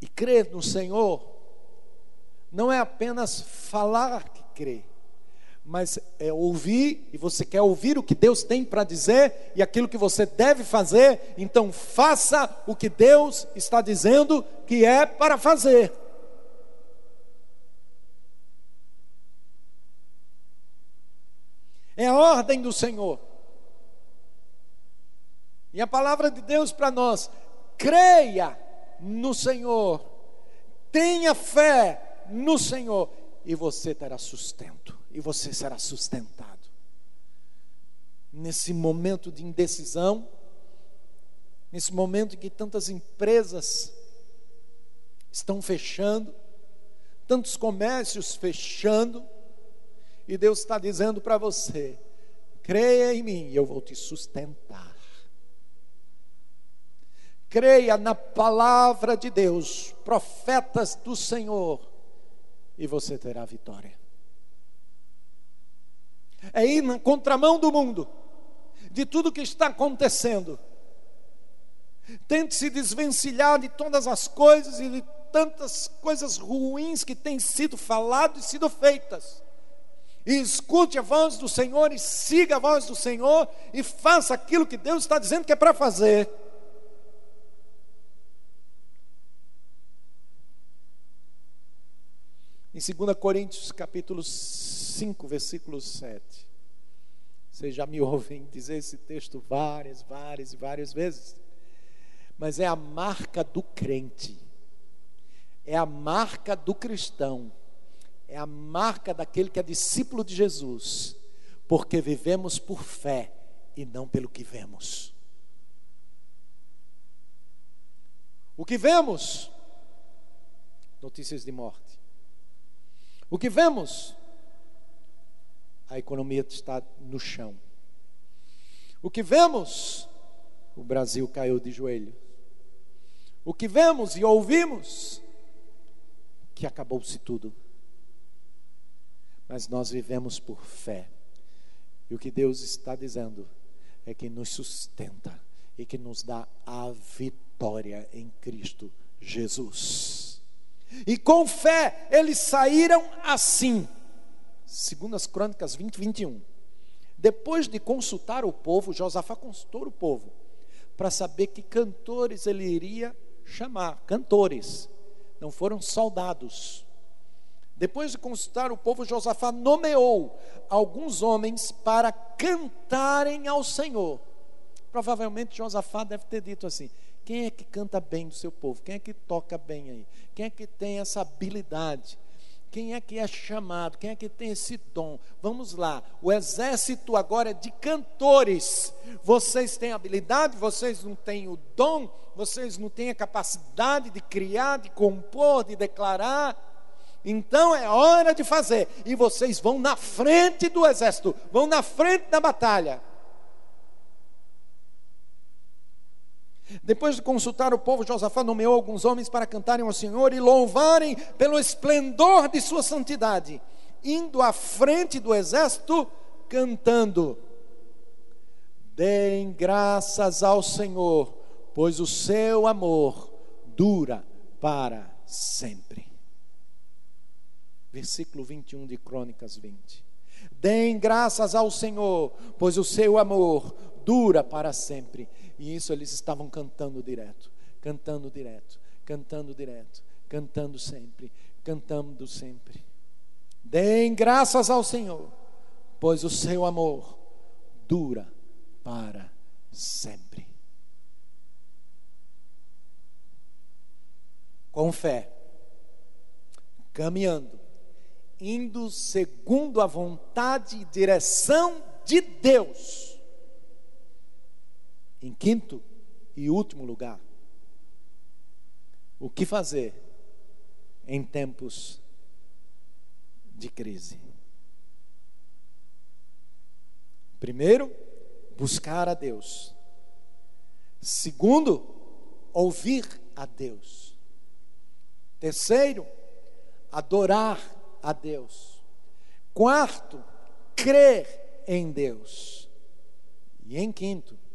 E crer no Senhor não é apenas falar que crê, mas é ouvir, e você quer ouvir o que Deus tem para dizer e aquilo que você deve fazer, então faça o que Deus está dizendo que é para fazer. É a ordem do Senhor. E a palavra de Deus para nós: creia no Senhor, tenha fé no Senhor, e você terá sustento, e você será sustentado. Nesse momento de indecisão, nesse momento em que tantas empresas estão fechando, tantos comércios fechando, e Deus está dizendo para você: creia em mim eu vou te sustentar. Creia na palavra de Deus, profetas do Senhor, e você terá vitória. É ir na contramão do mundo, de tudo que está acontecendo. Tente se desvencilhar de todas as coisas e de tantas coisas ruins que têm sido faladas e sido feitas e escute a voz do Senhor e siga a voz do Senhor e faça aquilo que Deus está dizendo que é para fazer. Em 2 Coríntios capítulo 5, versículo 7. Vocês já me <laughs> ouvem dizer esse texto várias, várias e várias vezes. Mas é a marca do crente. É a marca do cristão é a marca daquele que é discípulo de Jesus, porque vivemos por fé e não pelo que vemos. O que vemos? Notícias de morte. O que vemos? A economia está no chão. O que vemos? O Brasil caiu de joelho. O que vemos e ouvimos? Que acabou-se tudo mas nós vivemos por fé. E o que Deus está dizendo é que nos sustenta e que nos dá a vitória em Cristo Jesus. E com fé eles saíram assim. Segundo as Crônicas 20, 21. Depois de consultar o povo, Josafá consultou o povo para saber que cantores ele iria chamar. Cantores, não foram soldados. Depois de consultar o povo, Josafá nomeou alguns homens para cantarem ao Senhor. Provavelmente Josafá deve ter dito assim: quem é que canta bem do seu povo? Quem é que toca bem aí? Quem é que tem essa habilidade? Quem é que é chamado? Quem é que tem esse dom? Vamos lá. O exército agora é de cantores. Vocês têm habilidade, vocês não têm o dom, vocês não têm a capacidade de criar, de compor, de declarar. Então é hora de fazer. E vocês vão na frente do exército, vão na frente da batalha. Depois de consultar o povo, Josafá nomeou alguns homens para cantarem ao Senhor e louvarem pelo esplendor de sua santidade, indo à frente do exército, cantando: Deem graças ao Senhor, pois o seu amor dura para sempre versículo 21 de Crônicas 20. Deem graças ao Senhor, pois o seu amor dura para sempre. E isso eles estavam cantando direto, cantando direto, cantando direto, cantando sempre, cantando sempre. Deem graças ao Senhor, pois o seu amor dura para sempre. Com fé, caminhando, indo segundo a vontade e direção de Deus. Em quinto e último lugar, o que fazer em tempos de crise? Primeiro, buscar a Deus. Segundo, ouvir a Deus. Terceiro, adorar a Deus. Quarto, crer em Deus. E em quinto,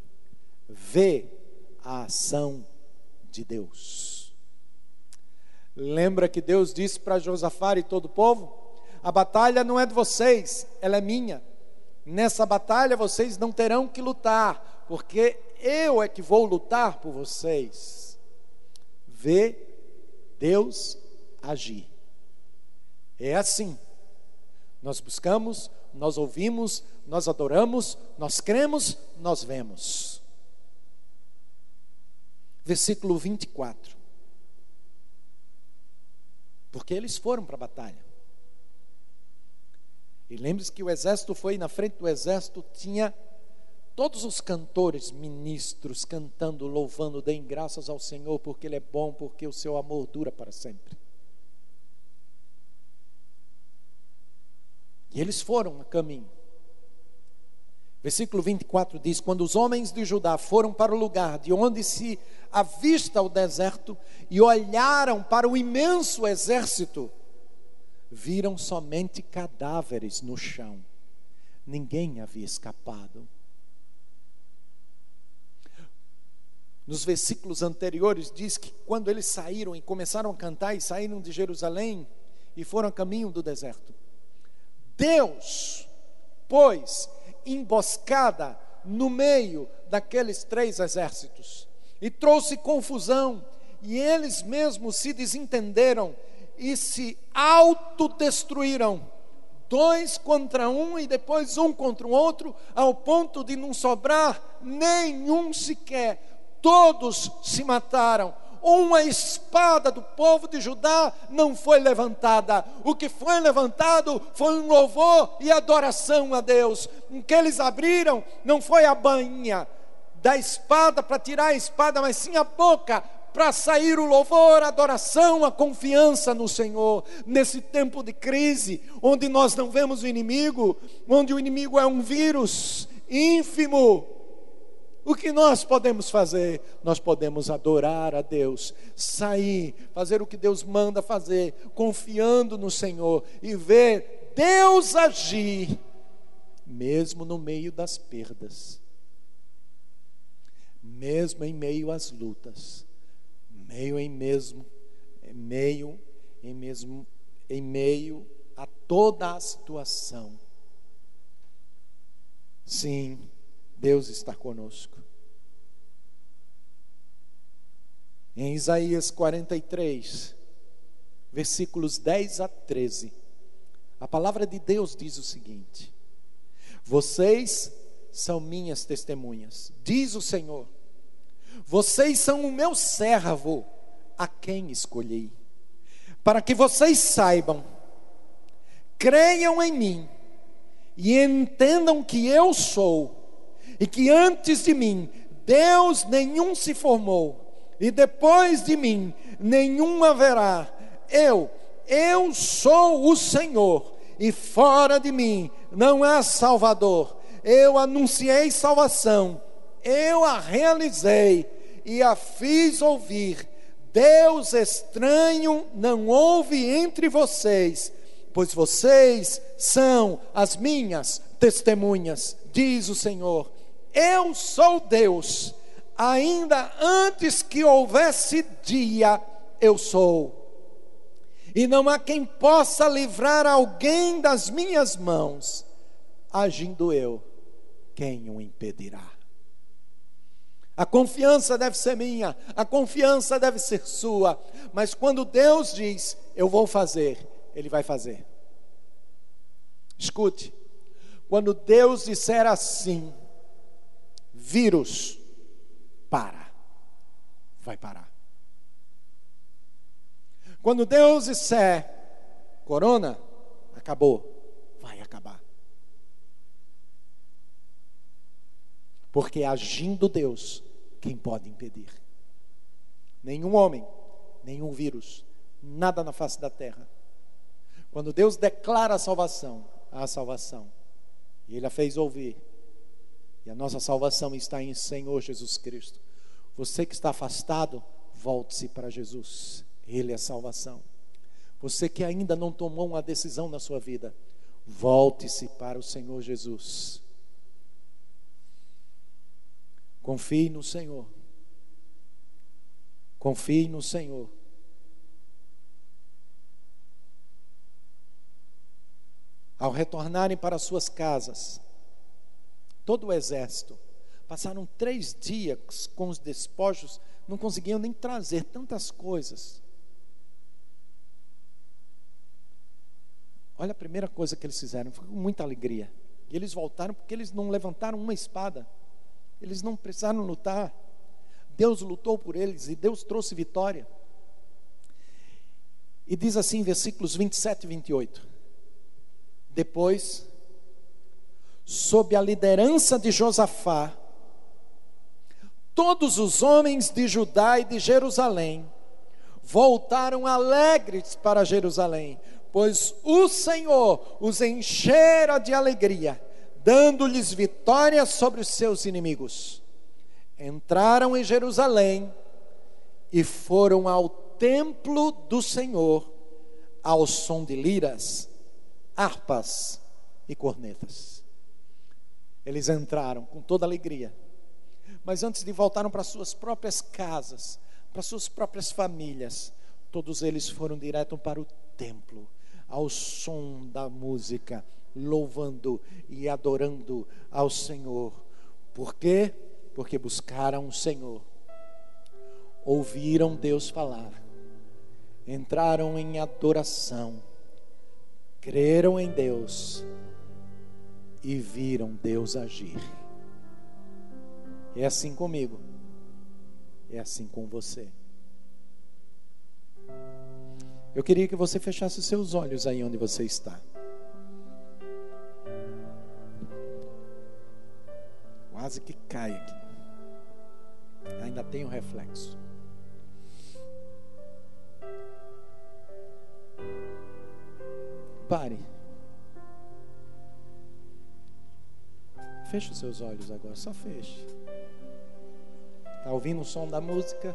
ver a ação de Deus. Lembra que Deus disse para Josafá e todo o povo: A batalha não é de vocês, ela é minha. Nessa batalha vocês não terão que lutar, porque eu é que vou lutar por vocês. Vê Deus agir. É assim. Nós buscamos, nós ouvimos, nós adoramos, nós cremos, nós vemos. Versículo 24. Porque eles foram para a batalha. E lembre-se que o exército foi na frente do exército, tinha todos os cantores, ministros, cantando, louvando, deem graças ao Senhor, porque Ele é bom, porque o seu amor dura para sempre. E eles foram a caminho. Versículo 24 diz: Quando os homens de Judá foram para o lugar de onde se avista o deserto e olharam para o imenso exército, viram somente cadáveres no chão. Ninguém havia escapado. Nos versículos anteriores diz que quando eles saíram e começaram a cantar e saíram de Jerusalém e foram a caminho do deserto, Deus pôs emboscada no meio daqueles três exércitos e trouxe confusão, e eles mesmos se desentenderam e se autodestruíram. Dois contra um e depois um contra o outro, ao ponto de não sobrar nenhum sequer. Todos se mataram. Uma espada do povo de Judá não foi levantada. O que foi levantado foi um louvor e adoração a Deus. O que eles abriram não foi a bainha da espada para tirar a espada, mas sim a boca para sair o louvor, a adoração, a confiança no Senhor. Nesse tempo de crise, onde nós não vemos o inimigo, onde o inimigo é um vírus ínfimo, o que nós podemos fazer? Nós podemos adorar a Deus, sair, fazer o que Deus manda fazer, confiando no Senhor e ver Deus agir, mesmo no meio das perdas, mesmo em meio às lutas meio em mesmo, em meio, em mesmo, em meio a toda a situação. Sim, Deus está conosco. Em Isaías 43, versículos 10 a 13, a palavra de Deus diz o seguinte: Vocês são minhas testemunhas, diz o Senhor vocês são o meu servo, a quem escolhi, para que vocês saibam, creiam em mim e entendam que eu sou, e que antes de mim Deus nenhum se formou, e depois de mim nenhum haverá. Eu, eu sou o Senhor, e fora de mim não há Salvador. Eu anunciei salvação eu a realizei e a fiz ouvir. Deus estranho não houve entre vocês, pois vocês são as minhas testemunhas, diz o Senhor. Eu sou Deus, ainda antes que houvesse dia, eu sou. E não há quem possa livrar alguém das minhas mãos, agindo eu, quem o impedirá? A confiança deve ser minha, a confiança deve ser sua, mas quando Deus diz, eu vou fazer, Ele vai fazer. Escute, quando Deus disser assim, vírus, para, vai parar. Quando Deus disser, corona, acabou, vai acabar. Porque agindo Deus, quem pode impedir? Nenhum homem, nenhum vírus, nada na face da terra. Quando Deus declara a salvação, a salvação, e Ele a fez ouvir, E a nossa salvação está em Senhor Jesus Cristo. Você que está afastado, volte-se para Jesus. Ele é salvação. Você que ainda não tomou uma decisão na sua vida, volte-se para o Senhor Jesus. Confie no Senhor. Confie no Senhor. Ao retornarem para suas casas, todo o exército, passaram três dias com os despojos, não conseguiam nem trazer tantas coisas. Olha a primeira coisa que eles fizeram, foi com muita alegria. E eles voltaram porque eles não levantaram uma espada, eles não precisaram lutar. Deus lutou por eles e Deus trouxe vitória. E diz assim, versículos 27 e 28. Depois, sob a liderança de Josafá, todos os homens de Judá e de Jerusalém voltaram alegres para Jerusalém, pois o Senhor os enchera de alegria, dando-lhes vitória sobre os seus inimigos. Entraram em Jerusalém e foram ao templo do Senhor ao som de liras harpas e cornetas. Eles entraram com toda alegria, mas antes de voltaram para suas próprias casas, para suas próprias famílias, todos eles foram direto para o templo, ao som da música, louvando e adorando ao Senhor. Por quê? Porque buscaram o Senhor, ouviram Deus falar, entraram em adoração. Creram em Deus e viram Deus agir. É assim comigo, é assim com você. Eu queria que você fechasse os seus olhos aí onde você está. Quase que cai aqui. Ainda tem um reflexo. Pare. Feche os seus olhos agora, só feche. Está ouvindo o som da música?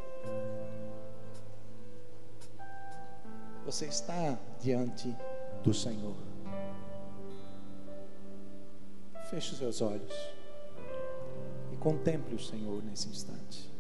Você está diante do Senhor. Feche os seus olhos e contemple o Senhor nesse instante.